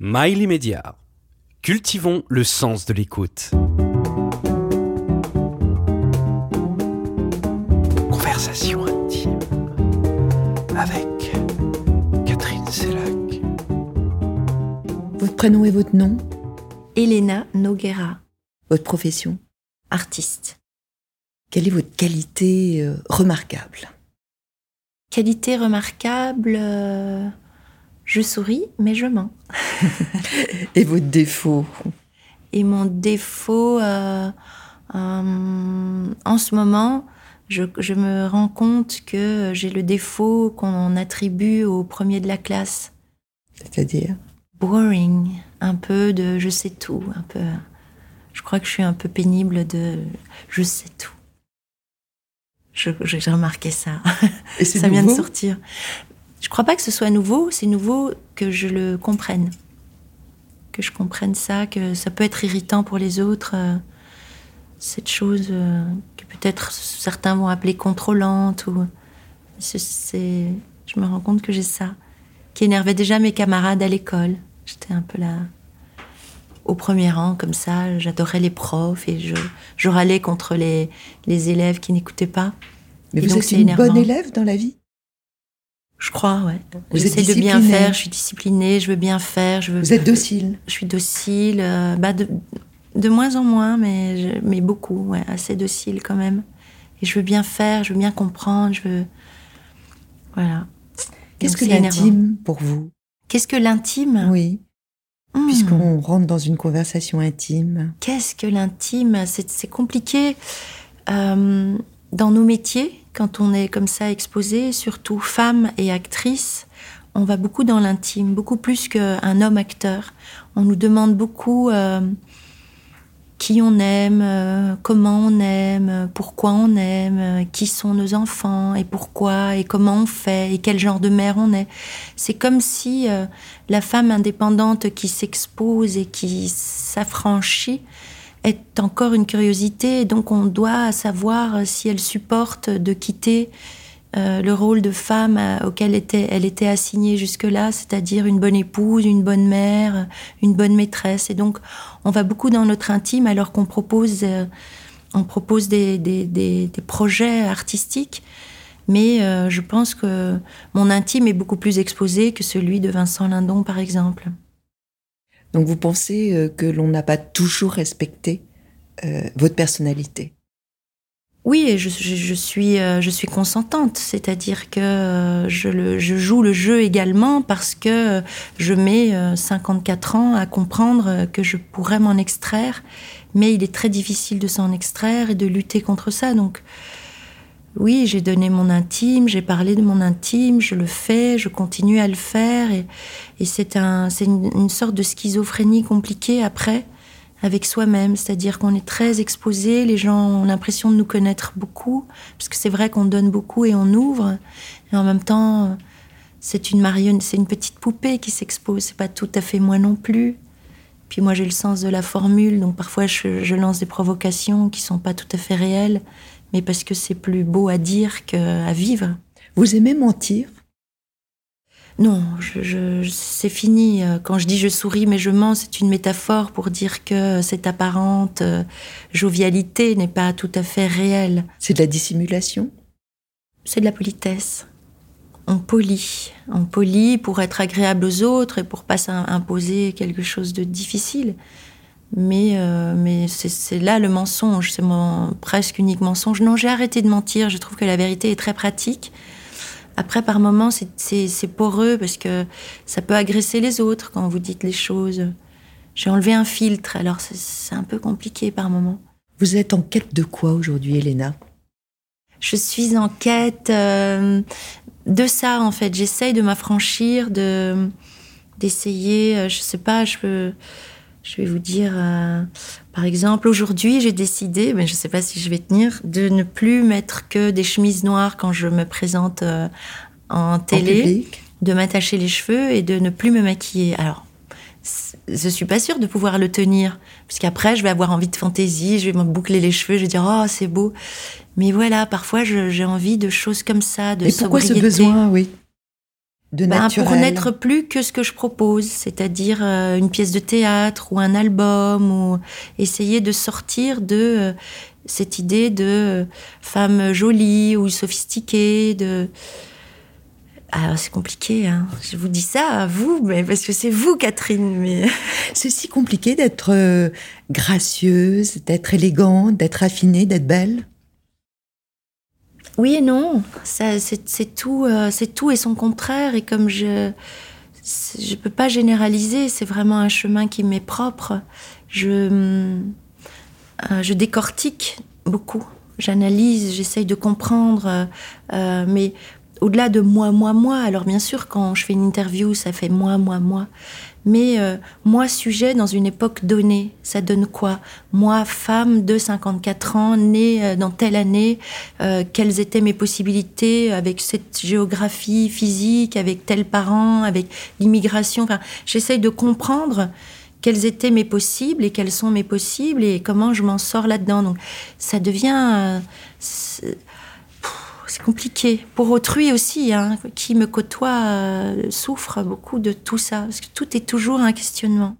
Mail immédiat. Cultivons le sens de l'écoute. Conversation intime avec Catherine Sellac. Votre prénom et votre nom? Elena Noguera, Votre profession? Artiste. Quelle est votre qualité euh, remarquable? Qualité remarquable, euh, je souris, mais je mens. Et votre défaut Et mon défaut, euh, euh, en ce moment, je, je me rends compte que j'ai le défaut qu'on attribue au premier de la classe. C'est-à-dire Boring, un peu de je sais tout, un peu. Je crois que je suis un peu pénible de je sais tout. J'ai remarqué ça. Et ça vient de sortir. Je crois pas que ce soit nouveau, c'est nouveau que je le comprenne. Que je comprenne ça, que ça peut être irritant pour les autres. euh, cette chose euh, que peut-être certains vont appeler contrôlante. Ou... c'est- Je me rends compte que j'ai ça. Qui énervait déjà mes camarades à l'école. J'étais un peu là. Au premier rang, comme ça, j'adorais les profs et je, je râlais contre les, les élèves qui n'écoutaient pas. Mais Et vous donc, êtes c'est une énervant. bonne élève dans la vie? Je crois, ouais. Vous J'essaie êtes de bien faire, je suis disciplinée, je veux bien faire, je veux. Vous êtes docile Je suis docile, euh, bah de, de moins en moins, mais, je- mais beaucoup, ouais, assez docile quand même. Et je veux bien faire, je veux bien comprendre, je veux. Voilà. Qu'est-ce que l'intime pour vous? Qu'est-ce que l'intime? Oui, Hmm. puisqu'on rentre dans une conversation intime. Qu'est-ce que l'intime? C'est c'est compliqué euh, dans nos métiers, quand on est comme ça exposé, surtout femme et actrice. On va beaucoup dans l'intime, beaucoup plus qu'un homme acteur. On nous demande beaucoup euh, qui on aime, euh, comment on aime, pourquoi on aime, euh, qui sont nos enfants et pourquoi et comment on fait et quel genre de mère on est. C'est comme si la femme indépendante qui s'expose et qui s'affranchit est encore une curiosité donc on doit savoir si elle supporte de quitter euh, le rôle de femme euh, auquel elle était assignée jusque-là, c'est-à-dire une bonne épouse, une bonne mère, une bonne maîtresse. Et donc, on va beaucoup dans notre intime alors qu'on propose, euh, on propose des, des, des, des projets artistiques. Mais euh, je pense que mon intime est beaucoup plus exposé que celui de Vincent Lindon, par exemple. Donc vous pensez euh, que l'on n'a pas toujours respecté euh, votre personnalité? Oui, je, suis, euh, je suis consentante, c'est-à-dire que je, je joue le jeu également parce que je mets euh, 54 ans à comprendre que je pourrais m'en extraire, mais il est très difficile de s'en extraire et de lutter contre ça. Donc, oui, j'ai donné mon intime, j'ai parlé de mon intime, je le fais, je continue à le faire, et, c'est un, c'est une, sorte de schizophrénie compliquée après avec soi-même, c'est-à-dire qu'on est très exposé, les gens ont l'impression de nous connaître beaucoup, parce que c'est vrai qu'on donne beaucoup et on ouvre, et en même temps, c'est une marionnette, c'est une petite poupée qui s'expose, c'est pas tout à fait moi non plus. Puis moi j'ai le sens de la formule, donc parfois je, je lance des provocations qui sont pas tout à fait réelles, mais parce que c'est plus beau à dire qu'à vivre. Vous aimez mentir? Non, je, je- c'est fini. Quand je dis je souris mais je mens, c'est une métaphore pour dire que cette apparente euh, jovialité n'est pas tout à fait réelle. C'est de la dissimulation? C'est de la politesse. On polie. On polie pour être agréable aux autres et pour pas imposer quelque chose de difficile. Mais, euh, mais c'est, là le mensonge, c'est mon presque unique mensonge. Non, j'ai arrêté de mentir, je trouve que la vérité est très pratique. Après, par moments, c'est, poreux parce que ça peut agresser les autres quand vous dites les choses. J'ai enlevé un filtre, alors c'est, un peu compliqué par moments. Vous êtes en quête de quoi aujourd'hui, Elena? Je suis en quête euh, de ça, en fait. J'essaye de m'affranchir, de, d'essayer, euh, je sais pas, je peux, je vais vous dire, euh, par exemple, aujourd'hui, j'ai décidé, mais je sais pas si je vais tenir, de ne plus mettre que des chemises noires quand je me présente euh, en télé, de m'attacher les cheveux et de ne plus me maquiller. Alors, je suis pas sûre de pouvoir le tenir, parce qu'après, je vais avoir envie de fantaisie, je vais me boucler les cheveux, je vais dire, oh, c'est beau. Mais voilà, parfois, j'ai envie de choses comme ça, de Et pourquoi ce sobriété. besoin, oui? De Ben, pour n'être plus que ce que je propose, c'est-à-dire euh, une pièce de théâtre ou un album, ou essayer de sortir de euh, cette idée de euh, femme jolie ou sophistiquée. De... Alors c'est compliqué, hein. je vous dis ça à vous, mais parce que c'est vous, Catherine. Mais C'est si compliqué d'être gracieuse, d'être élégante, d'être affinée, d'être belle. Oui et non, c'est, tout, euh, c'est tout et son contraire. Et comme je, je peux pas généraliser, c'est vraiment un chemin qui m'est propre. Je, euh, je décortique beaucoup, j'analyse, j'essaye de comprendre, euh, mais au-delà de moi, moi, moi. Alors bien sûr, quand je fais une interview, ça fait moi, moi, moi. Mais euh, moi, sujet dans une époque donnée, ça donne quoi? Moi, femme de 54 ans, née euh, dans telle année, euh, quelles étaient mes possibilités avec cette géographie physique, avec tel parent, avec l'immigration? Enfin, j'essaye de comprendre quels étaient mes possibles et quels sont mes possibles et comment je m'en sors là-dedans. Donc, ça devient... euh, c'est compliqué. Pour autrui aussi, hein, qui me côtoie euh, souffre beaucoup de tout ça, parce que tout est toujours un questionnement.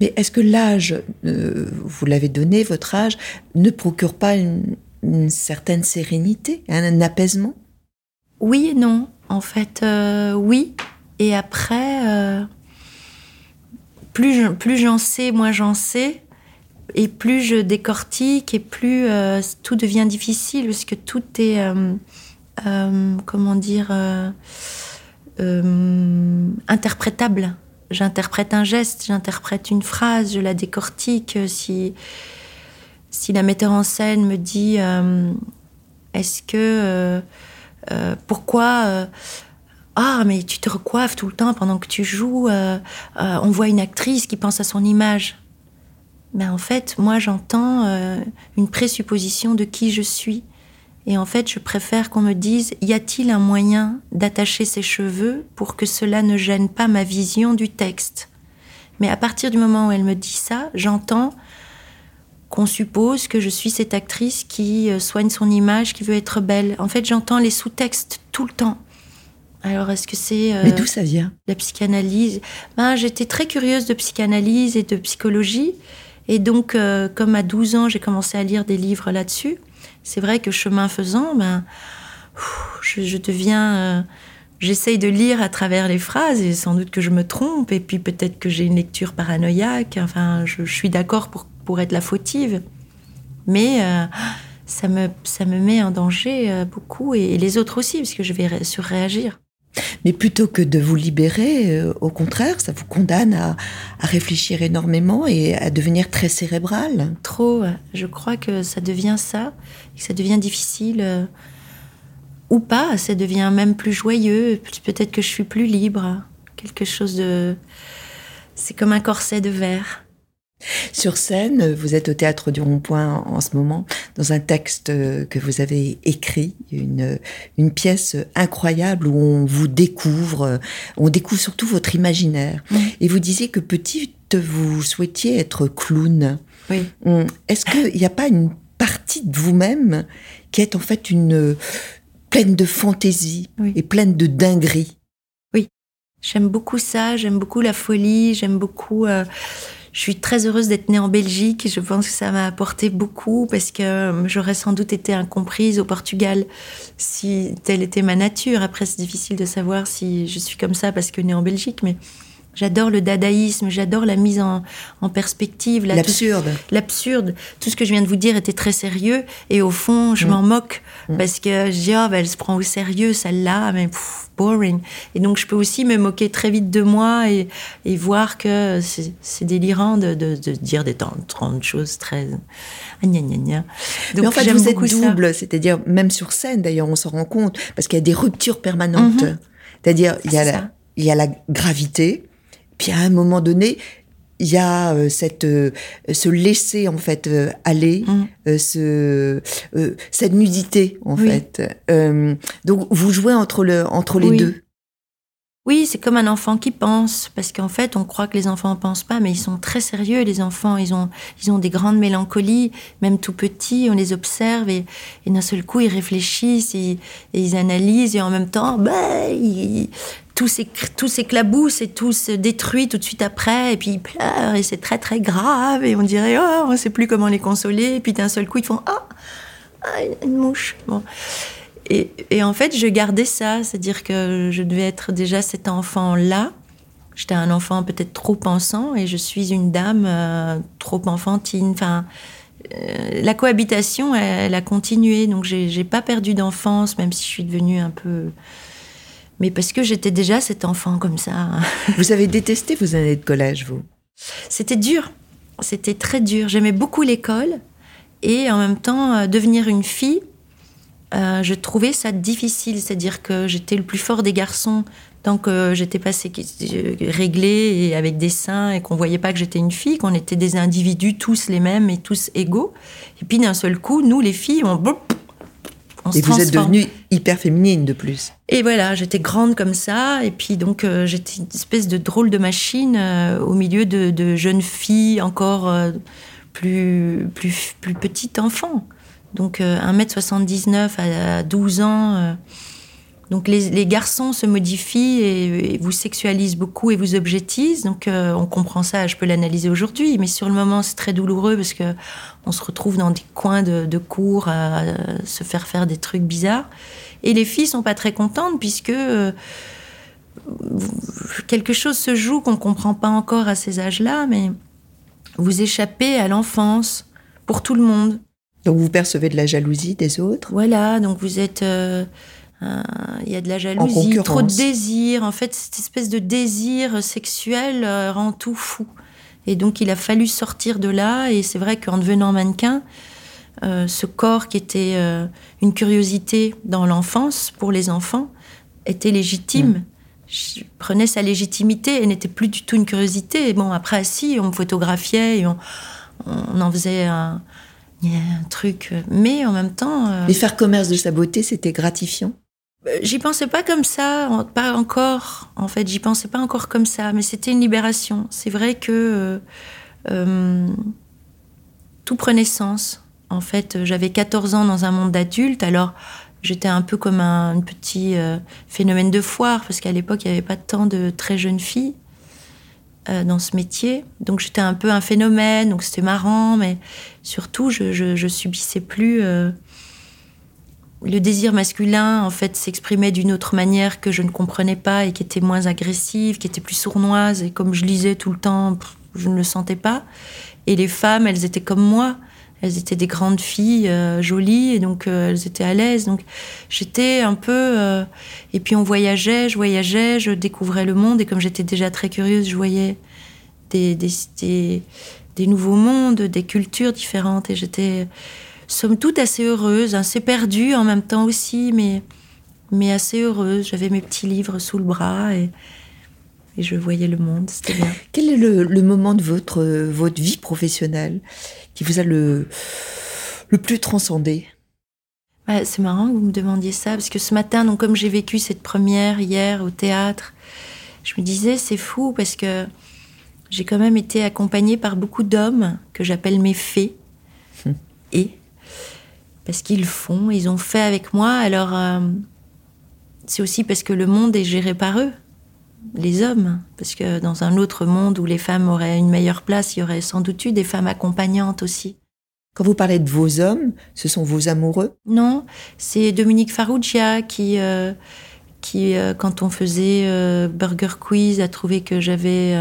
Mais est-ce que l'âge, euh, vous l'avez donné, votre âge, ne procure pas une, une certaine sérénité, un, un apaisement? Oui et non. En fait, euh, oui. Et après, plus j'en sais, moins j'en sais. Et plus je décortique, et plus euh, tout devient difficile, parce que tout est, euh, euh, comment dire, interprétable. J'interprète un geste, j'interprète une phrase, je la décortique. Si, si la metteur en scène me dit, est-ce que, pourquoi, ah mais tu te recoiffes tout le temps pendant que tu joues, on voit une actrice qui pense à son image. Ben en fait, moi j'entends euh, une présupposition de qui je suis. Et en fait, je préfère qu'on me dise, y a-t-il un moyen d'attacher ses cheveux pour que cela ne gêne pas ma vision du texte? Mais à partir du moment où elle me dit ça, j'entends qu'on suppose que je suis cette actrice qui euh, soigne son image, qui veut être belle. En fait, j'entends les sous-textes tout le temps. Alors, est-ce que c'est euh, Mais d'où ça vient? la psychanalyse? Ben, J'étais très curieuse de psychanalyse et de psychologie. Et donc, euh, comme à 12 ans, j'ai commencé à lire des livres là-dessus. C'est vrai que chemin faisant, ben, je, deviens. euh, J'essaye de lire à travers les phrases et sans doute que je me trompe. Et puis peut-être que j'ai une lecture paranoïaque. Enfin, je, suis d'accord pour, pour être la fautive. Mais euh, ça, me, ça me met en danger beaucoup. Et, et les autres aussi, parce que je vais ré- surréagir. Mais plutôt que de vous libérer, euh, au contraire, ça vous condamne à, réfléchir énormément et à devenir très cérébral. trop. Je crois que ça devient ça, que ça devient difficile. euh, ou pas, ça devient même plus joyeux. Pe- Peut-être que je suis plus libre. Quelque chose de. C'est comme un corset de verre. Sur scène, vous êtes au théâtre du Rond-Point en ce moment, dans un texte que vous avez écrit, une, une pièce incroyable où on vous découvre, on découvre surtout votre imaginaire. Et vous disiez que petite, vous souhaitiez être clown. Oui. Hum, Est-ce qu'il n'y a pas une partie de vous-même qui est en fait une pleine de fantaisie Oui. et pleine de dinguerie? J'aime beaucoup ça, j'aime beaucoup la folie, j'aime beaucoup. euh, je suis très heureuse d'être née en Belgique. Je pense que ça m'a apporté beaucoup parce que euh, j'aurais sans doute été incomprise au Portugal si telle était ma nature. Après, c'est difficile de savoir si je suis comme ça parce que née en Belgique, mais j'adore le dadaïsme, j'adore la mise en, en perspective, L'absurde. l'absurde. Tout ce que je viens de vous dire était très sérieux et au fond, je m'en moque parce que je dis, ah, ben, elle se prend au sérieux, celle-là, mais pff, boring. Et donc, je peux aussi me moquer très vite de moi et, et voir que c'est délirant de, de, de dire des tant, tant de choses très. Ah, gna, gna, gna. Donc, Mais en fait, vous êtes double, c'est-à-dire même sur scène, d'ailleurs, on s'en rend compte, parce qu'il y a des ruptures permanentes. Mhm. C'est-à-dire, il y, a C'est la, ça. il y a la gravité, puis à un moment donné, il y a euh, cette, euh, ce laisser en fait euh, aller, Mhm. euh, ce, euh, cette nudité en Oui. fait. Euh, donc vous jouez entre le entre les Oui. deux. Oui, c'est comme un enfant qui pense, parce qu'en fait, on croit que les enfants ne pensent pas, mais ils sont très sérieux, les enfants. Ils ont, ils ont des grandes mélancolies, même tout petits, on les observe, et, et d'un seul coup, ils réfléchissent, et, et ils analysent, et en même temps, ben, ils- tout s'éclabousse et tout se détruit tout de suite après, et puis ils pleurent, et c'est très très grave, et on dirait, oh, on ne sait plus comment les consoler, et puis d'un seul coup, ils font, oh, ah, une mouche. Et, en fait, je gardais ça, c'est-à-dire que je devais être déjà cet enfant-là. J'étais un enfant peut-être trop pensant, et je suis une dame euh, trop enfantine. Enfin, euh, la cohabitation, elle, a continué, donc j'ai pas perdu d'enfance, même si je suis devenue un peu. Mais parce que j'étais déjà cet enfant comme ça. Vous avez détesté vos années de collège, vous? C'était dur. C'était très dur. J'aimais beaucoup l'école et en même temps, euh, devenir une fille, euh, je trouvais ça difficile. C'est-à-dire que j'étais le plus fort des garçons tant que j'étais pas réglée et avec des seins et qu'on voyait pas que j'étais une fille, qu'on était des individus tous les mêmes et tous égaux. Et puis d'un seul coup, nous les filles, on, on et vous êtes devenue hyper féminine de plus. Et voilà, j'étais grande comme ça, et puis donc euh, j'étais une espèce de drôle de machine euh, au milieu de, jeunes filles encore euh, plus, plus, plus petites enfants. Donc 1m79 à 12 ans donc les, garçons se modifient et, vous sexualisent beaucoup et vous objectisent. Donc euh, on comprend ça, je peux l'analyser aujourd'hui, mais sur le moment c'est très douloureux parce que on se retrouve dans des coins de, cours à, se faire faire des trucs bizarres. Et les filles sont pas très contentes puisque euh, quelque chose se joue qu'on ne comprend pas encore à ces âges-là, mais vous échappez à l'enfance pour tout le monde. Donc vous percevez de la jalousie des autres Voilà, donc vous êtes... Euh, il y a de la jalousie, trop de désir. En fait, cette espèce de désir sexuel euh, rend tout fou. Et donc, il a fallu sortir de là. Et c'est vrai qu'en devenant mannequin, euh, ce corps qui était une curiosité dans l'enfance, pour les enfants, était légitime. Mm. Je prenais sa légitimité et n'était plus du tout une curiosité. Et bon, après, si, on me photographiait et on, on en faisait un, un truc. Mais en même temps. Mais faire commerce de sa beauté, c'était gratifiant? euh, j'y pensais pas comme ça, pas encore. En fait, j'y pensais pas encore comme ça, mais c'était une libération. C'est vrai que euh, euh, tout prenait sens. En fait, j'avais 14 ans dans un monde d'adulte, alors j'étais un peu comme un, petit phénomène de foire, parce qu'à l'époque, il n'y avait pas tant de très jeunes filles dans ce métier. Donc j'étais un peu un phénomène, donc c'était marrant, mais surtout, je, je, je subissais plus le désir masculin, en fait, s'exprimait d'une autre manière que je ne comprenais pas et qui était moins agressive, qui était plus sournoise. Et comme je lisais tout le temps, je ne le sentais pas. Et les femmes, elles étaient comme moi. Elles étaient des grandes filles euh, jolies et donc euh, elles étaient à l'aise. Donc j'étais un peu. Euh, et puis on voyageait, je voyageais, je découvrais le monde. Et comme j'étais déjà très curieuse, je voyais des, des, des nouveaux mondes, des cultures différentes. Et j'étais somme toute assez heureuse, assez perdue en même temps aussi, mais, mais assez heureuse. J'avais mes petits livres sous le bras et, et je voyais le monde, c'était bien. Quel est le, moment de votre, votre vie professionnelle qui vous a le, le plus transcendé? C'est marrant que vous me demandiez ça, parce que ce matin, donc, comme j'ai vécu cette première hier au théâtre, je me disais, c'est fou, parce que j'ai quand même été accompagnée par beaucoup d'hommes que j'appelle mes fées. Hum. Et parce qu'ils font, ils ont fait avec moi. Alors, euh, c'est aussi parce que le monde est géré par eux, les hommes. Parce que dans un autre monde où les femmes auraient une meilleure place, il y aurait sans doute eu des femmes accompagnantes aussi. Quand vous parlez de vos hommes, ce sont vos amoureux? Non, c'est Dominique Farrugia qui, euh, qui euh, quand on faisait Burger Quiz, a trouvé que j'avais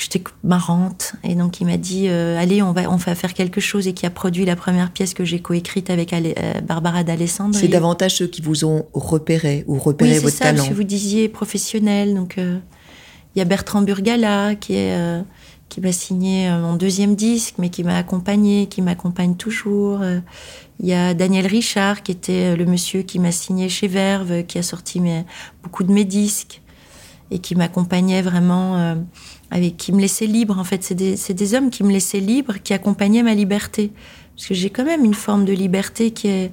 j'étais marrante. Et donc il m'a dit euh, allez, on va, on va faire quelque chose et qui a produit la première pièce que j'ai coécrite avec euh, Barbara d'Alessandre. C'est davantage ceux qui vous ont repéré ou repéré oui, votre ça, talent. Que vous disiez professionnel. Donc euh, il y a Bertrand Burgala qui est qui m'a signé mon deuxième disque, mais qui m'a accompagné, qui m'accompagne toujours. Il y a Daniel Richard, qui était le monsieur qui m'a signé chez Verve, qui a sorti mes, beaucoup de mes disques et qui m'accompagnait vraiment avec qui me laissaient libre. En fait, c'est des, des, hommes qui me laissaient libre, qui accompagnaient ma liberté. Parce que j'ai quand même une forme de liberté qui est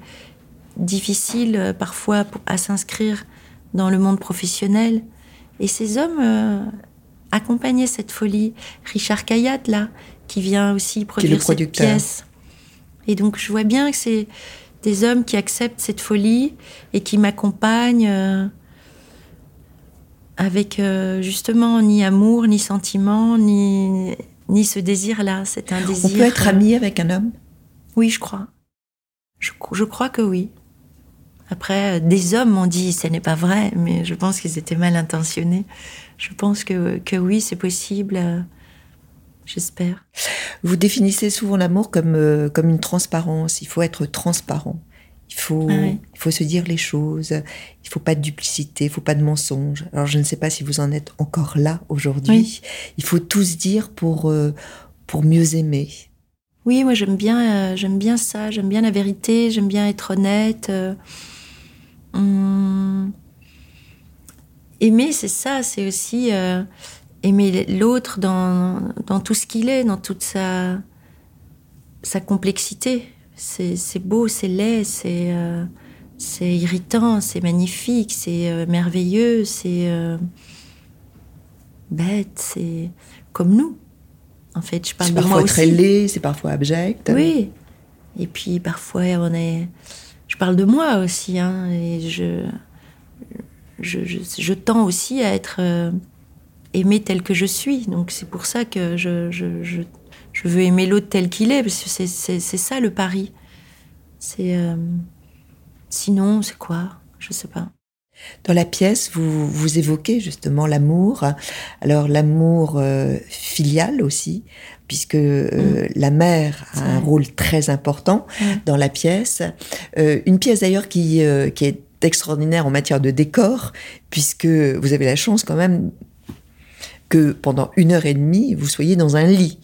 difficile euh, parfois à s'inscrire dans le monde professionnel. Et ces hommes euh, accompagnaient cette folie. Richard Kayat, là, qui vient aussi produire cette pièce. Et donc, je vois bien que c'est des hommes qui acceptent cette folie et qui m'accompagnent. Euh, avec euh, justement ni amour, ni sentiment, ni, ni ce désir-là. C'est un désir. On peut être ami avec un homme? Oui, je crois. Je, je crois que oui. Après, des hommes m'ont dit ce n'est pas vrai, mais je pense qu'ils étaient mal intentionnés. Je pense que, que oui, c'est possible. euh, J'espère. Vous définissez souvent l'amour comme, euh, comme une transparence. Il faut être transparent. Il faut, Ah il faut se dire les choses. Il faut pas de duplicité, il faut pas de mensonge. Alors je ne sais pas si vous en êtes encore là aujourd'hui. Oui. Il faut tout se dire pour, euh, pour mieux aimer. Oui, moi j'aime bien, euh, j'aime bien ça, j'aime bien la vérité, j'aime bien être honnête. euh, hum, aimer, c'est ça, c'est aussi aimer l'autre dans, dans tout ce qu'il est, dans toute sa, sa complexité. C'est beau, c'est laid, c'est euh, irritant, c'est magnifique, c'est euh, merveilleux, c'est euh, bête, c'est comme nous. En fait, je parle de moi parfois aussi. très laid, c'est parfois abject. Oui. Et puis parfois on est. Je parle de moi aussi, hein, et je, je, je, je tends aussi à être euh, aimée telle que je suis. Donc c'est pour ça que je, je, je, veux aimer l'autre tel qu'il est, parce que c'est, c'est, c'est ça le pari. C'est. euh, Sinon, c'est quoi? Je sais pas. Dans la pièce, vous, vous évoquez justement l'amour. Alors l'amour euh, filial aussi, puisque euh, la mère a un rôle très important Mm. dans la pièce. Une pièce d'ailleurs qui, qui est extraordinaire en matière de décor, puisque vous avez la chance quand même que pendant une heure et demie, vous soyez dans un lit.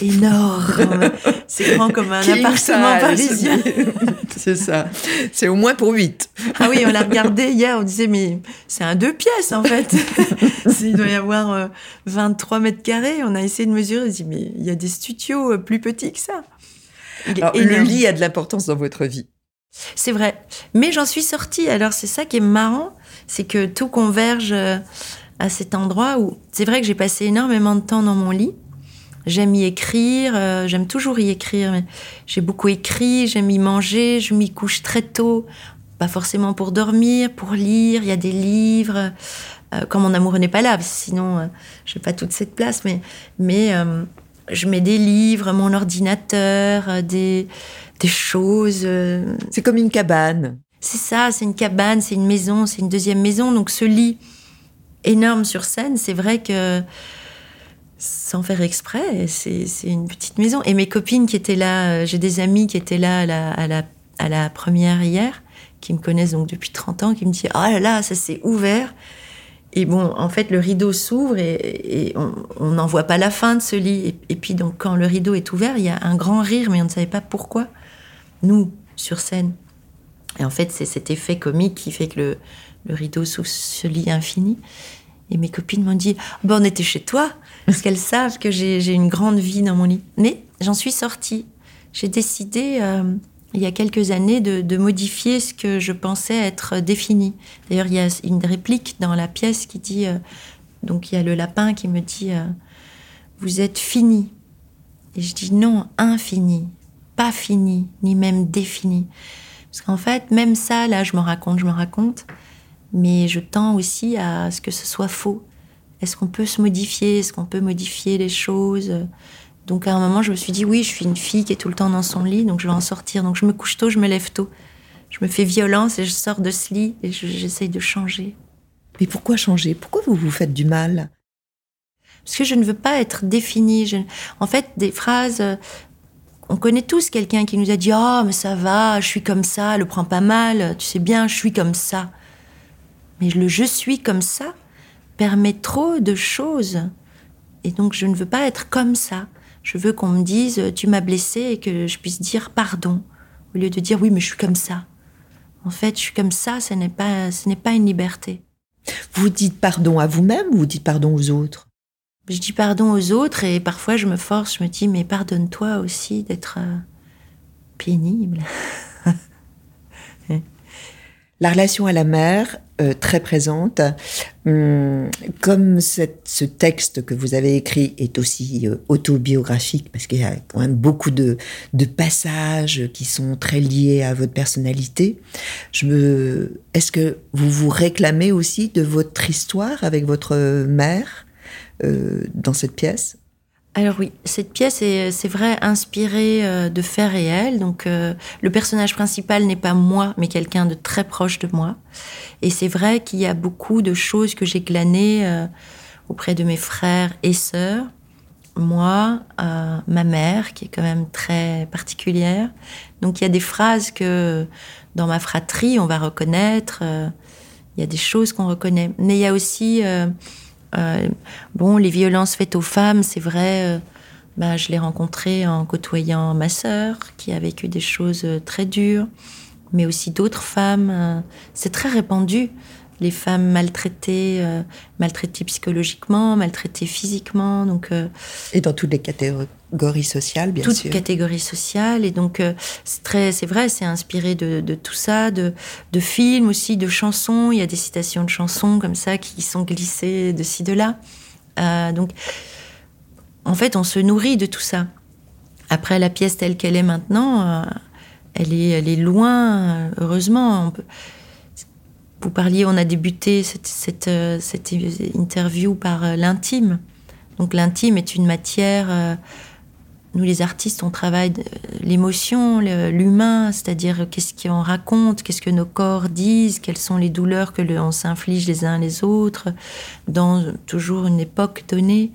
Énorme C'est grand comme un King appartement parisien. C'est ça. C'est au moins pour huit. Ah oui, on l'a regardé hier, on disait, mais c'est un deux pièces en fait. Il doit y avoir euh, 23 mètres carrés. On a essayé de mesurer, on s'est dit, mais il y a des studios euh, plus petits que ça. Alors, le lit a de l'importance dans votre vie. C'est vrai. Mais j'en suis sortie. Alors c'est ça qui est marrant, c'est que tout converge euh, à cet endroit où c'est vrai que j'ai passé énormément de temps dans mon lit. J'aime y écrire, euh, j'aime toujours y écrire, mais j'ai beaucoup écrit, j'aime y manger, je m'y couche très tôt, pas forcément pour dormir, pour lire, il y a des livres, euh, quand mon amoureux n'est pas là, sinon euh, je n'ai pas toute cette place, mais, mais euh, je mets des livres, mon ordinateur, euh, des, des choses, C'est comme une cabane. c'est ça, c'est une cabane, c'est une maison, c'est une deuxième maison. Donc ce lit énorme sur scène, c'est vrai que sans faire exprès, c'est une petite maison. Et mes copines qui étaient là, euh, j'ai des amis qui étaient là à la, première hier, qui me connaissent donc depuis 30 ans, qui me disent « Oh là là, ça s'est ouvert !» Et bon, en fait, le rideau s'ouvre et, on n'en voit pas la fin de ce lit. Et, et puis donc, quand le rideau est ouvert, il y a un grand rire, mais on ne savait pas pourquoi. Nous, sur scène. Et en fait, c'est cet effet comique qui fait que le, le rideau s'ouvre ce lit infini. Et mes copines m'ont dit bon, On était chez toi, parce qu'elles savent que j'ai une grande vie dans mon lit. Mais j'en suis sortie. J'ai décidé, euh, il y a quelques années, de, de modifier ce que je pensais être défini. D'ailleurs, il y a une réplique dans la pièce qui dit euh, donc, il y a le lapin qui me dit euh, Vous êtes fini. Et je dis non, infini, pas fini, ni même défini. Parce qu'en fait, même ça, là, je me raconte, je me raconte, mais je tends aussi à ce que ce soit faux. Est-ce qu'on peut se modifier? Est-ce qu'on peut modifier les choses? Donc à un moment, je me suis dit, oui, je suis une fille qui est tout le temps dans son lit, donc je vais en sortir. Donc je me couche tôt, je me lève tôt. Je me fais violence et je sors de ce lit et je- j'essaye de changer. Mais pourquoi changer? Pourquoi vous vous faites du mal? Parce que je ne veux pas être définie. Je- En fait, des phrases. euh, On connaît tous quelqu'un qui nous a dit Oh, mais ça va, je suis comme ça, le prends pas mal, tu sais bien, je suis comme ça. Mais le je suis comme ça permet trop de choses. Et donc, je ne veux pas être comme ça. Je veux qu'on me dise Tu m'as blessé et que je puisse dire pardon, au lieu de dire Oui, mais je suis comme ça. En fait, je suis comme ça, ce n'est pas, ce n'est pas une liberté. Vous dites pardon à vous-même ou vous dites pardon aux autres? Je dis pardon aux autres et parfois je me force, je me dis mais pardonne-toi aussi d'être euh, pénible. La relation à la mère, euh, très présente. Hum, comme ce texte que vous avez écrit est aussi euh, autobiographique, parce qu'il y a quand même beaucoup de, passages qui sont très liés à votre personnalité, est-ce que vous vous réclamez aussi de votre histoire avec votre mère euh, dans cette pièce? Alors oui, cette pièce est, c'est vrai, inspirée euh, de faits réels. Donc euh, le personnage principal n'est pas moi, mais quelqu'un de très proche de moi. Et c'est vrai qu'il y a beaucoup de choses que j'ai glanées euh, auprès de mes frères et sœurs. Moi, ma mère, qui est quand même très particulière. Donc il y a des phrases que dans ma fratrie, on va reconnaître. il y a des choses qu'on reconnaît. Mais il y a aussi bon, les violences faites aux femmes, c'est vrai. Euh, bah, je l'ai rencontré en côtoyant ma sœur, qui a vécu des choses euh, très dures, mais aussi d'autres femmes. c'est très répandu les femmes maltraitées, maltraitées psychologiquement, maltraitées physiquement. Donc, et dans toutes les catégories sociales, bien Toutes sûr. Toutes catégories sociales. Et donc, euh, c'est très, c'est vrai, c'est inspiré de, de, tout ça, de, de, films aussi, de chansons. Il y a des citations de chansons comme ça qui sont glissées de ci, de là. Euh, donc, en fait, on se nourrit de tout ça. Après, la pièce telle qu'elle est maintenant, euh, elle, est, elle est loin, heureusement. On peut... Vous parliez, on a débuté cette, cette interview par l'intime. Donc l'intime est une matière nous, les artistes, on travaille l'émotion, l'humain, c'est-à-dire qu'est-ce qu'on raconte, qu'est-ce que nos corps disent, quelles sont les douleurs que l'on s'inflige les uns les autres, dans toujours une époque donnée.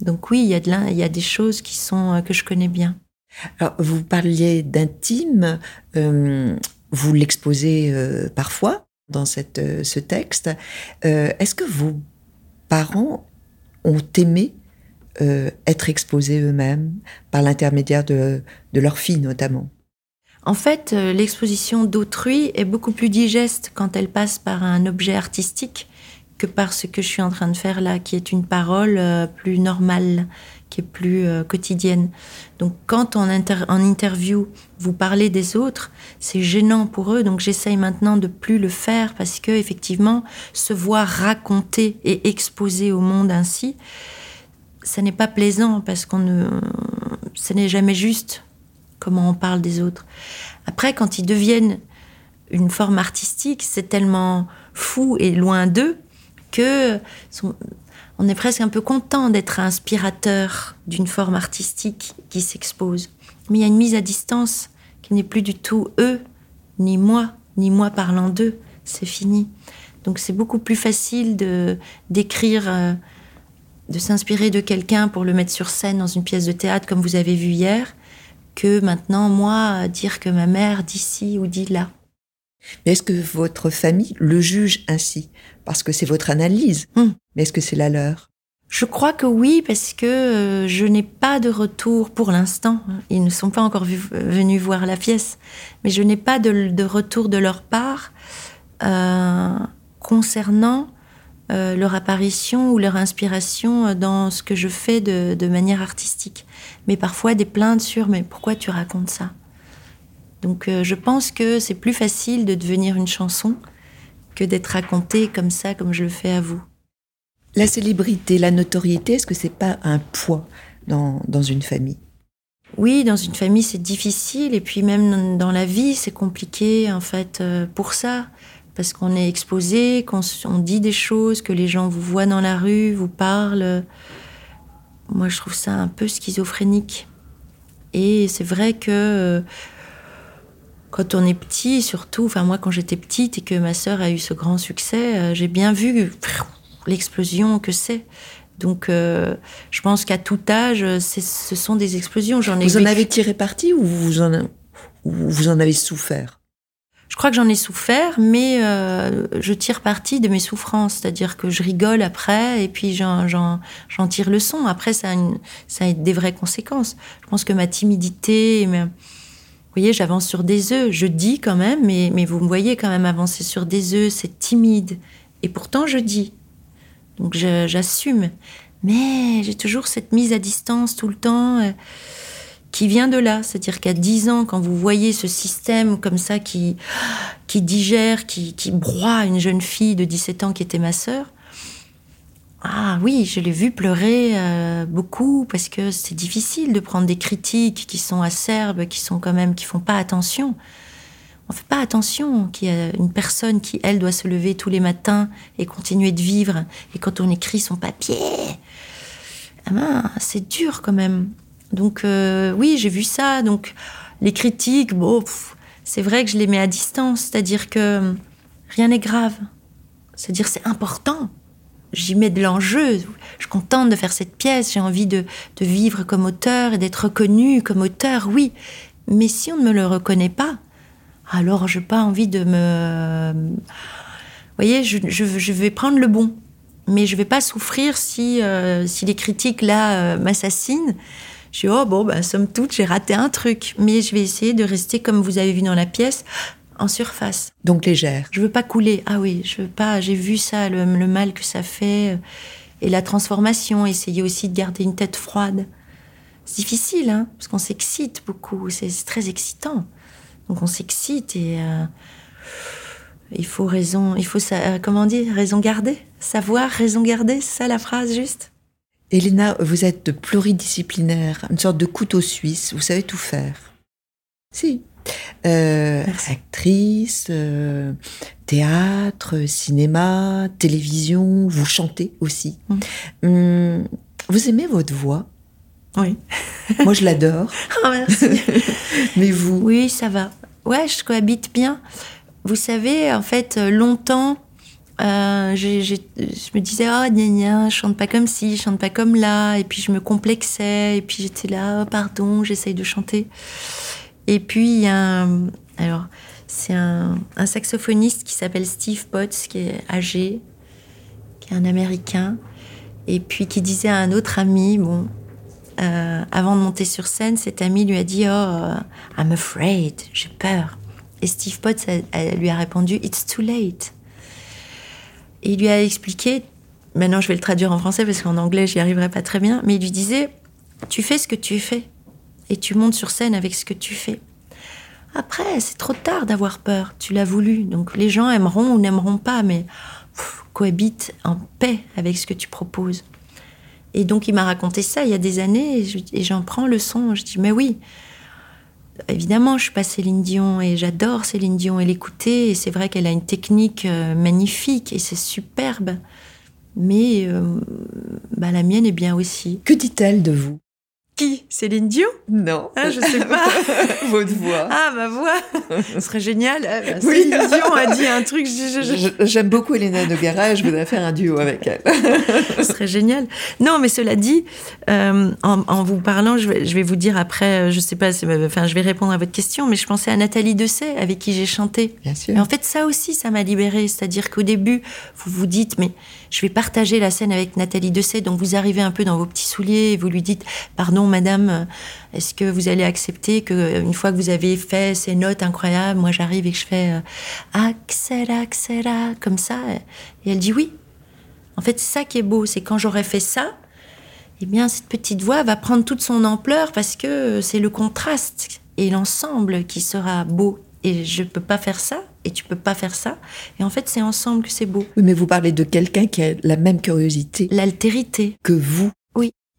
Donc oui, il y a, des choses qui sont euh, que je connais bien. Alors, vous parliez d'intime, euh, vous l'exposez euh, parfois dans cette, ce texte. Est-ce que vos parents ont aimé euh, être exposés eux-mêmes par l'intermédiaire de, de leur fille notamment? En fait, euh, l'exposition d'autrui est beaucoup plus digeste quand elle passe par un objet artistique que par ce que je suis en train de faire là, qui est une parole euh, plus normale, plus quotidienne. Donc quand en, en interview, vous parlez des autres, c'est gênant pour eux, donc j'essaye maintenant de plus le faire parce que effectivement, se voir raconter et exposer au monde ainsi, ça n'est pas plaisant parce qu'on ne, ce n'est jamais juste comment on parle des autres. Après, quand ils deviennent une forme artistique, c'est tellement fou et loin d'eux que on est presque un peu content d'être inspirateur d'une forme artistique qui s'expose. Mais il y a une mise à distance qui n'est plus du tout eux, ni moi, ni moi parlant d'eux. C'est fini. Donc c'est beaucoup plus facile de d'écrire. Euh, de s'inspirer de quelqu'un pour le mettre sur scène dans une pièce de théâtre comme vous avez vu hier, que maintenant, moi, dire que ma mère dit ci ou dit là. Mais est-ce que votre famille le juge ainsi? Parce que c'est votre analyse. Hmm. Mais est-ce que c'est la leur? Je crois que oui, parce que euh, je n'ai pas de retour pour l'instant. Ils ne sont pas encore venus voir la pièce. Mais je n'ai pas de, retour de leur part euh, concernant euh, leur apparition ou leur inspiration euh, dans ce que je fais de, manière artistique. Mais parfois des plaintes sur mais pourquoi tu racontes ça? Donc euh, je pense que c'est plus facile de devenir une chanson que d'être racontée comme ça, comme je le fais à vous. La célébrité, la notoriété, est-ce que c'est pas un poids dans, dans une famille? Oui, dans une famille, c'est difficile. Et puis même dans la vie, c'est compliqué, en fait, pour ça parce qu'on est exposé, qu'on on dit des choses, que les gens vous voient dans la rue, vous parlent. Moi, je trouve ça un peu schizophrénique. Et c'est vrai que euh, quand on est petit, surtout, enfin moi quand j'étais petite et que ma sœur a eu ce grand succès, euh, j'ai bien vu l'explosion que c'est. Donc, euh, je pense qu'à tout âge, ce sont des explosions. J'en ai vous en avez tiré parti ou vous en, ou vous en avez souffert? Je crois que j'en ai souffert, mais euh, je tire parti de mes souffrances, c'est-à-dire que je rigole après et puis j'en tire le son. Après, ça a, une, ça a des vraies conséquences. Je pense que ma timidité, vous voyez, j'avance sur des œufs. Je dis quand même, mais, mais vous me voyez quand même avancer sur des œufs, c'est timide. Et pourtant, je dis. Donc j'assume. Mais j'ai toujours cette mise à distance tout le temps. Euh, qui vient de là. C'est-à-dire qu'à 10 ans, quand vous voyez ce système comme ça qui, qui digère, qui, qui broie une jeune fille de 17 ans qui était ma sœur, ah oui, je l'ai vu pleurer euh, beaucoup parce que c'est difficile de prendre des critiques qui sont acerbes, qui sont quand même, qui font pas attention. On fait pas attention qu'il y a une personne qui, elle, doit se lever tous les matins et continuer de vivre. Et quand on écrit son papier, ah ben, c'est dur quand même. Donc euh, oui, j'ai vu ça. Donc les critiques, bon, c'est vrai que je les mets à distance. C'est-à-dire que rien n'est grave. C'est-à-dire c'est important j'y mets de l'enjeu. Je suis contente de faire cette pièce. J'ai envie de, vivre comme auteur et d'être reconnue comme auteur, oui. Mais si on ne me le reconnaît pas, alors je n'ai pas envie de me. Vous voyez, je, vais prendre le bon. Mais je ne vais pas souffrir si, euh, les critiques là euh, m'assassinent. Je dis, oh bon, ben, somme toute, j'ai raté un truc. Mais je vais essayer de rester, comme vous avez vu dans la pièce, en surface. Donc légère. Je veux pas couler. Ah oui, je veux pas. J'ai vu ça, le, mal que ça fait euh, et la transformation. Essayer aussi de garder une tête froide. C'est difficile, hein, parce qu'on s'excite beaucoup. C'est très excitant. Donc on s'excite et euh, il faut raison. Il faut ça. Euh, comment dire Raison garder. Savoir raison garder. C'est ça la phrase juste. Elena, vous êtes pluridisciplinaire, une sorte de couteau suisse. Vous savez tout faire. Si, euh, actrice, euh, théâtre, cinéma, télévision, vous chantez aussi. Mm. Hum, vous aimez votre voix? Oui. Moi, je l'adore. oh, merci. Mais vous? Oui, ça va. Ouais, je cohabite bien. Vous savez, en fait, longtemps, euh, je me disais, oh, gna gna, je chante pas comme ci, je chante pas comme là. Et puis, je me complexais. Et puis, j'étais là, oh, pardon, j'essaye de chanter. Et puis, un, alors, c'est un, saxophoniste qui s'appelle Steve Potts, qui est âgé, qui est un Américain, et puis qui disait à un autre ami, bon, euh, avant de monter sur scène, cet ami lui a dit, oh, euh, I'm afraid, j'ai peur. Et Steve Potts lui a répondu, It's too late. Et il lui a expliqué, maintenant je vais le traduire en français parce qu'en anglais j'y arriverai pas très bien, mais il lui disait, tu fais ce que tu fais et tu montes sur scène avec ce que tu fais. Après, c'est trop tard d'avoir peur. Tu l'as voulu. Donc les gens aimeront ou n'aimeront pas, mais cohabite en paix avec ce que tu proposes. Et donc il m'a raconté ça il y a des années et j'en prends le son. Je dis mais oui, évidemment je suis pas Céline Dion et j'adore Céline Dion et l'écouter. Et c'est vrai qu'elle a une technique euh, magnifique et c'est superbe. Mais euh, bah, la mienne est bien aussi. Que dit-elle de vous? Qui? Céline Dion? Non. Ah, je sais pas. Votre voix. Ah, ma voix. Ce serait génial. Ah, bah, Céline Dion a dit un truc. J'aime beaucoup Elena Nogara et je voudrais faire un duo avec elle. Ce serait génial. Non, mais cela dit, euh, en, vous parlant, je vais, je vais, vous dire après, euh, je sais pas, enfin, je vais répondre à votre question, mais je pensais à Nathalie Dessay avec qui j'ai chanté. Bien sûr. Et en fait, ça aussi, ça m'a libérée. C'est-à-dire qu'au début, vous vous dites, mais je vais partager la scène avec Nathalie Dessay, donc vous arrivez un peu dans vos petits souliers et vous lui dites, pardon, madame, est-ce que vous allez accepter que une fois que vous avez fait ces notes incroyables, moi j'arrive et que je fais euh, accéléra, accéléra, comme ça Et elle dit oui. En fait, c'est ça qui est beau, c'est quand j'aurai fait ça, eh bien, cette petite voix va prendre toute son ampleur parce que c'est le contraste et l'ensemble qui sera beau. Et je peux pas faire ça, et tu peux pas faire ça. Et en fait, c'est ensemble que c'est beau. Oui, mais vous parlez de quelqu'un qui a la même curiosité. L'altérité. Que vous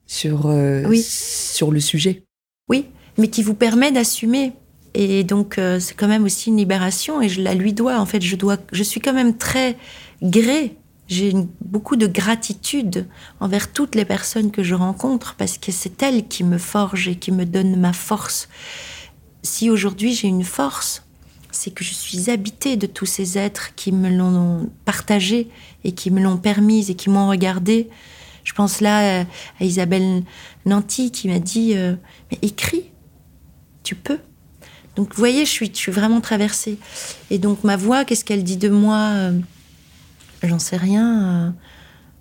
sur, euh, oui. sur le sujet. Oui, mais qui vous permet d'assumer. Et donc, euh, c'est quand même aussi une libération et je la lui dois. En fait, je, dois, je suis quand même très gré. J'ai beaucoup de gratitude envers toutes les personnes que je rencontre parce que c'est elles qui me forgent et qui me donnent ma force. Si aujourd'hui j'ai une force, c'est que je suis habitée de tous ces êtres qui me l'ont partagée et qui me l'ont permise et qui m'ont regardée je pense là à Isabelle Nanty qui m'a dit euh, Mais écris, tu peux. Donc vous voyez, je suis, je suis vraiment traversée. Et donc ma voix, qu'est-ce qu'elle dit de moi euh, J'en sais rien. Euh,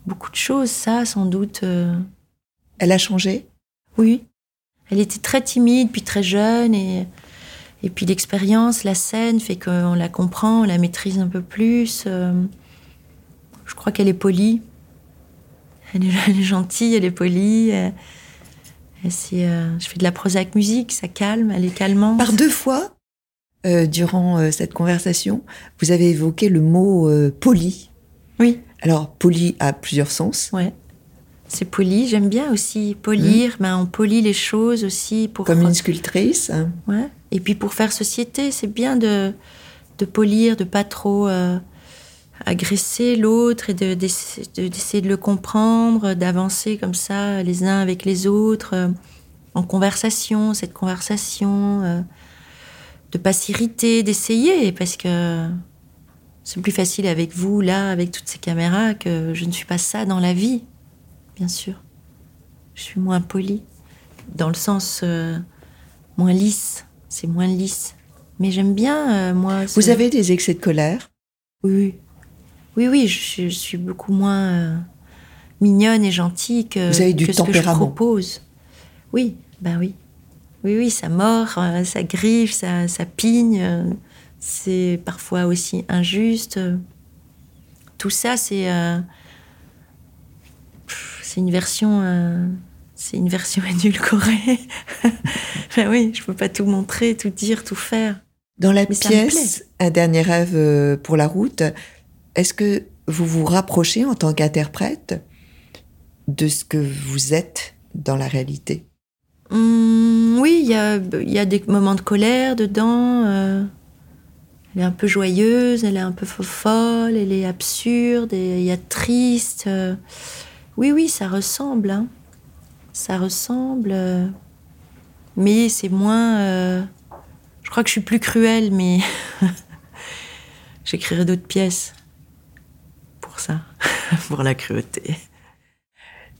beaucoup de choses, ça, sans doute. Elle a changé? Oui. Elle était très timide, puis très jeune. Et, et puis l'expérience, la scène, fait qu'on la comprend, on la maîtrise un peu plus. je crois qu'elle est polie. Elle est, gentille, elle est polie. je fais de la prosaque musique, ça calme, elle est calmante. Par deux fois, durant cette conversation, vous avez évoqué le mot poli. Oui. Alors, poli a plusieurs sens. Ouais. C'est poli, j'aime bien aussi polir, mmh. ben, on polit les choses aussi pour... Comme une sculptrice. Ouais. Et puis pour faire société, c'est bien de, de polir, de pas trop euh, agresser l'autre et d'essayer de, le comprendre, d'avancer comme ça les uns avec les autres, euh, en conversation, cette conversation, euh, de pas s'irriter, d'essayer, parce que c'est plus facile avec vous, là, avec toutes ces caméras, que je ne suis pas ça dans la vie, bien sûr. Je suis moins polie, dans le sens euh, moins lisse. C'est moins lisse. Mais j'aime bien, euh, moi. Vous avez des excès de colère? Oui. Oui, oui, je, suis beaucoup moins euh, mignonne et gentille que, Vous avez du que ce que je propose. Oui, ben oui. Oui, oui, ça mord, ça griffe, ça, ça pigne c'est parfois aussi injuste. Tout ça, c'est euh, c'est une version euh, c'est une version édulcorée. ben oui, je peux pas tout montrer, tout dire, tout faire. Dans la pièce Un dernier rêve euh, pour la route, est-ce que vous vous rapprochez en tant qu'interprète de ce que vous êtes dans la réalité? Hum, Oui, il y a, des moments de colère dedans. Elle est un peu joyeuse, elle est un peu folle, elle est absurde, il y a triste. Euh. Oui, oui, ça ressemble. Hein. Ça ressemble. Euh. Mais c'est moins. Euh. Je crois que je suis plus cruelle, mais j'écrirai d'autres pièces pour ça, pour la cruauté.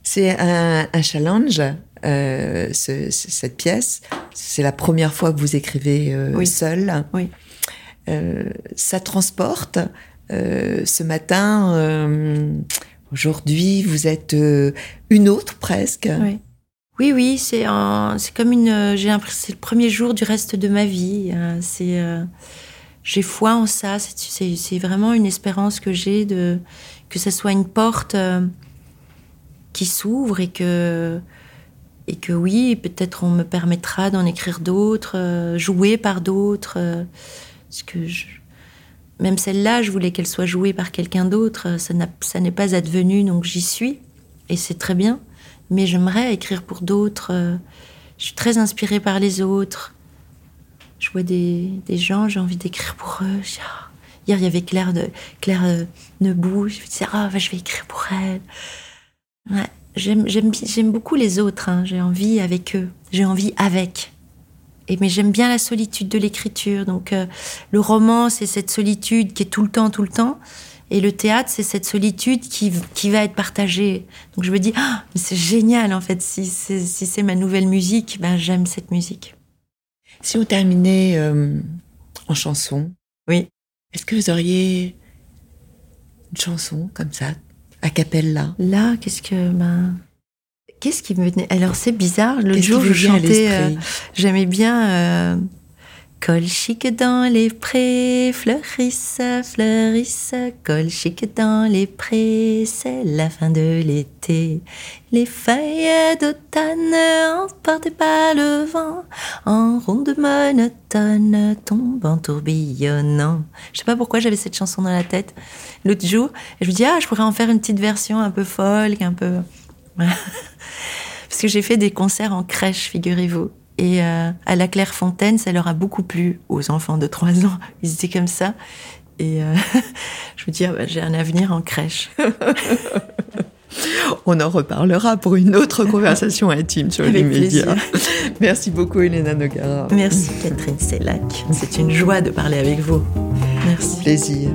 C'est un, challenge, cette pièce. C'est la première fois que vous écrivez seule. Oui. Euh, ça transporte. Euh, ce matin, euh, aujourd'hui, vous êtes une autre presque. Oui. Oui, oui, c'est c'est comme une. J'ai c'est le premier jour du reste de ma vie. C'est j'ai foi en ça. C'est vraiment une espérance que j'ai de que ce soit une porte qui s'ouvre et que et que oui, peut-être on me permettra d'en écrire d'autres, jouer par d'autres. Parce que même celle-là, je voulais qu'elle soit jouée par quelqu'un d'autre. Ça n'est pas advenu, donc j'y suis. Et c'est très bien. Mais j'aimerais écrire pour d'autres. Je suis très inspirée par les autres. Je vois des, gens, j'ai envie d'écrire pour eux. Ah. Hier, il y avait Claire, de, Claire euh, Nebou. Je me disais, ah, je vais écrire pour elle. Ouais, J'aime beaucoup les autres. Hein. J'ai envie avec eux. J'ai envie avec. Et mais j'aime bien la solitude de l'écriture. Donc euh, le roman, c'est cette solitude qui est tout le temps, tout le temps. Et le théâtre, c'est cette solitude qui, qui va être partagée. Donc je me dis, ah, c'est génial en fait. Si c'est si ma nouvelle musique, ben j'aime cette musique. Si on terminait euh, en chanson, oui. Est-ce que vous auriez une chanson comme ça, a cappella? Là, qu'est-ce que ben Qu'est-ce qui me venait? Alors c'est bizarre. Le jour, je chantais. Euh, j'aimais bien. Euh, Col chic dans les prés, fleurissent, fleurissent, col chic dans les prés, c'est la fin de l'été. Les feuilles d'automne emportées par le vent, en ronde monotone, tombent en tourbillonnant. Je sais pas pourquoi j'avais cette chanson dans la tête l'autre jour, et je me dis, ah, je pourrais en faire une petite version un peu folk, un peu. Parce que j'ai fait des concerts en crèche, figurez-vous. Et euh, à la Clairefontaine, ça leur a beaucoup plu aux enfants de 3 ans. Ils étaient comme ça. Et euh, je me dis, ah bah, j'ai un avenir en crèche. On en reparlera pour une autre conversation intime sur les médias. Merci beaucoup, Elena Nogara. Merci, Catherine Sellac. C'est une joie de parler avec vous. Merci. Plaisir.